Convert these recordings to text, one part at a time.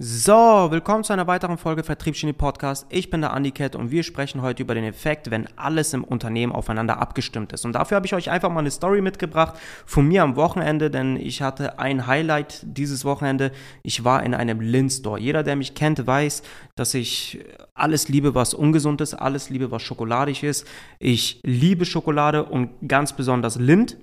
So, willkommen zu einer weiteren Folge Vertriebsgenie Podcast. Ich bin der Andy Cat und wir sprechen heute über den Effekt, wenn alles im Unternehmen aufeinander abgestimmt ist. Und dafür habe ich euch einfach mal eine Story mitgebracht von mir am Wochenende, denn ich hatte ein Highlight dieses Wochenende. Ich war in einem Lind-Store. Jeder, der mich kennt, weiß, dass ich alles liebe, was ungesund ist, alles liebe, was schokoladig ist. Ich liebe Schokolade und ganz besonders Lind.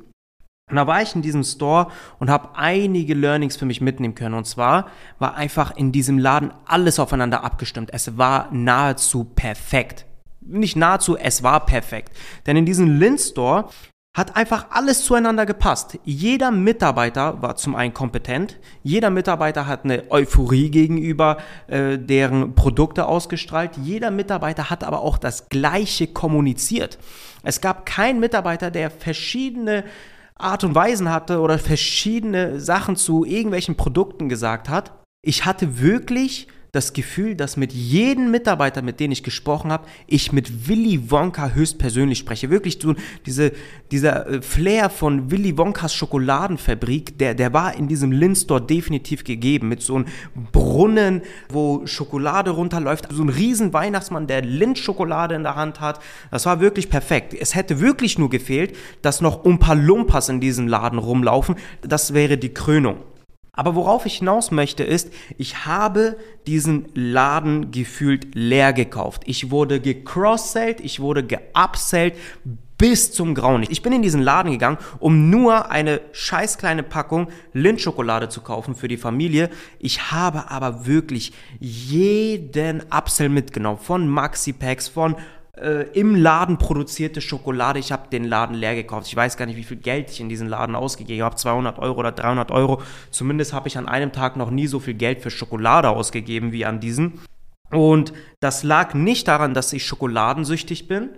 Und da war ich in diesem Store und habe einige Learnings für mich mitnehmen können. Und zwar war einfach in diesem Laden alles aufeinander abgestimmt. Es war nahezu perfekt. Nicht nahezu, es war perfekt. Denn in diesem Lind Store hat einfach alles zueinander gepasst. Jeder Mitarbeiter war zum einen kompetent, jeder Mitarbeiter hat eine Euphorie gegenüber äh, deren Produkte ausgestrahlt, jeder Mitarbeiter hat aber auch das Gleiche kommuniziert. Es gab keinen Mitarbeiter, der verschiedene Art und Weisen hatte oder verschiedene Sachen zu irgendwelchen Produkten gesagt hat. Ich hatte wirklich das Gefühl, dass mit jedem Mitarbeiter, mit dem ich gesprochen habe, ich mit Willy Wonka höchstpersönlich spreche. Wirklich so diese, dieser äh, Flair von Willy Wonkas Schokoladenfabrik, der, der war in diesem Linstore definitiv gegeben. Mit so einem Brunnen, wo Schokolade runterläuft. So ein riesen Weihnachtsmann, der Lindt-Schokolade in der Hand hat. Das war wirklich perfekt. Es hätte wirklich nur gefehlt, dass noch Umpa Lumpas in diesem Laden rumlaufen. Das wäre die Krönung. Aber worauf ich hinaus möchte ist, ich habe diesen Laden gefühlt leer gekauft. Ich wurde gecross-sellt, ich wurde geupsellt bis zum Grauen. Ich bin in diesen Laden gegangen, um nur eine scheiß kleine Packung Lindschokolade zu kaufen für die Familie. Ich habe aber wirklich jeden Upsell mitgenommen. Von Maxi Packs, von äh, im Laden produzierte Schokolade. Ich habe den Laden leer gekauft. Ich weiß gar nicht, wie viel Geld ich in diesen Laden ausgegeben habe. 200 Euro oder 300 Euro. Zumindest habe ich an einem Tag noch nie so viel Geld für Schokolade ausgegeben wie an diesen. Und das lag nicht daran, dass ich schokoladensüchtig bin.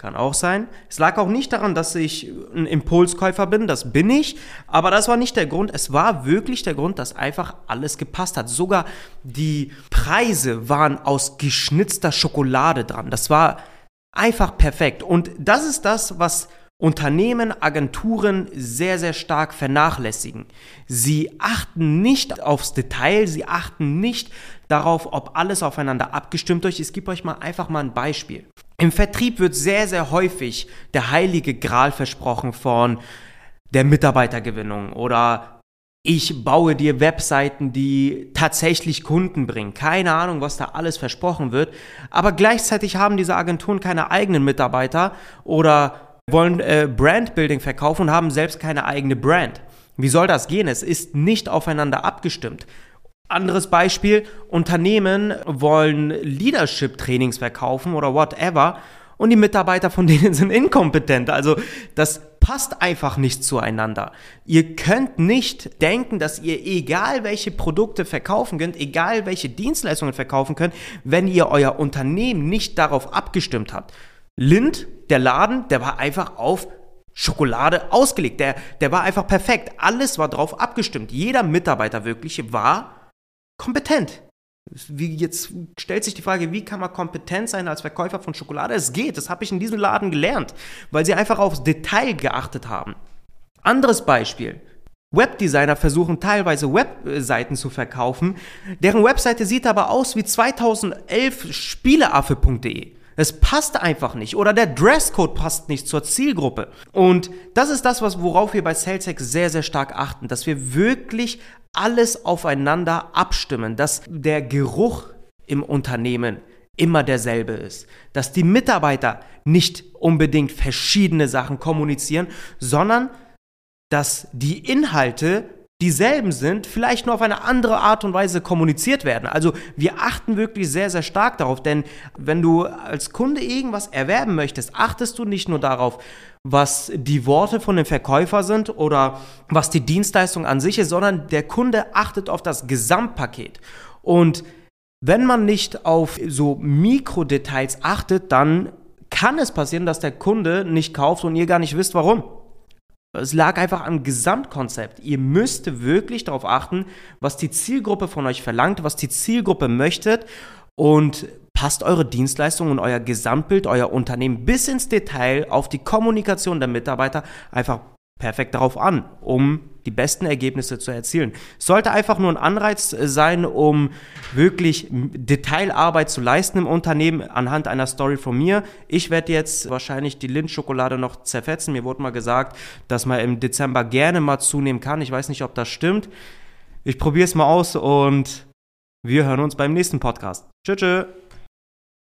Kann auch sein. Es lag auch nicht daran, dass ich ein Impulskäufer bin, das bin ich, aber das war nicht der Grund. Es war wirklich der Grund, dass einfach alles gepasst hat. Sogar die Preise waren aus geschnitzter Schokolade dran. Das war Einfach perfekt. Und das ist das, was Unternehmen, Agenturen sehr, sehr stark vernachlässigen. Sie achten nicht aufs Detail, sie achten nicht darauf, ob alles aufeinander abgestimmt ist. Ich gebe euch mal einfach mal ein Beispiel. Im Vertrieb wird sehr, sehr häufig der heilige Gral versprochen von der Mitarbeitergewinnung oder ich baue dir Webseiten, die tatsächlich Kunden bringen. Keine Ahnung, was da alles versprochen wird. Aber gleichzeitig haben diese Agenturen keine eigenen Mitarbeiter oder wollen äh, Brandbuilding verkaufen und haben selbst keine eigene Brand. Wie soll das gehen? Es ist nicht aufeinander abgestimmt. Anderes Beispiel, Unternehmen wollen Leadership-Trainings verkaufen oder whatever und die Mitarbeiter von denen sind inkompetent. Also das passt einfach nicht zueinander. Ihr könnt nicht denken, dass ihr egal welche Produkte verkaufen könnt, egal welche Dienstleistungen verkaufen könnt, wenn ihr euer Unternehmen nicht darauf abgestimmt habt. Lind, der Laden, der war einfach auf Schokolade ausgelegt. Der, der war einfach perfekt. Alles war drauf abgestimmt. Jeder Mitarbeiter wirklich war kompetent. Wie jetzt stellt sich die Frage, wie kann man kompetent sein als Verkäufer von Schokolade? Es geht, das habe ich in diesem Laden gelernt, weil sie einfach aufs Detail geachtet haben. Anderes Beispiel. Webdesigner versuchen teilweise Webseiten zu verkaufen, deren Webseite sieht aber aus wie 2011 spieleaffe.de. Es passt einfach nicht oder der Dresscode passt nicht zur Zielgruppe. Und das ist das, was, worauf wir bei SalesX sehr, sehr stark achten, dass wir wirklich alles aufeinander abstimmen, dass der Geruch im Unternehmen immer derselbe ist, dass die Mitarbeiter nicht unbedingt verschiedene Sachen kommunizieren, sondern dass die Inhalte dieselben sind, vielleicht nur auf eine andere Art und Weise kommuniziert werden. Also wir achten wirklich sehr, sehr stark darauf, denn wenn du als Kunde irgendwas erwerben möchtest, achtest du nicht nur darauf, was die Worte von dem Verkäufer sind oder was die Dienstleistung an sich ist, sondern der Kunde achtet auf das Gesamtpaket. Und wenn man nicht auf so Mikrodetails achtet, dann kann es passieren, dass der Kunde nicht kauft und ihr gar nicht wisst, warum. Es lag einfach am Gesamtkonzept. Ihr müsst wirklich darauf achten, was die Zielgruppe von euch verlangt, was die Zielgruppe möchtet und passt eure Dienstleistung und euer Gesamtbild, euer Unternehmen bis ins Detail auf die Kommunikation der Mitarbeiter einfach perfekt darauf an, um die besten Ergebnisse zu erzielen. Sollte einfach nur ein Anreiz sein, um wirklich Detailarbeit zu leisten im Unternehmen anhand einer Story von mir. Ich werde jetzt wahrscheinlich die Lindschokolade noch zerfetzen. Mir wurde mal gesagt, dass man im Dezember gerne mal zunehmen kann. Ich weiß nicht, ob das stimmt. Ich probiere es mal aus und wir hören uns beim nächsten Podcast. Tschüss. tschüss.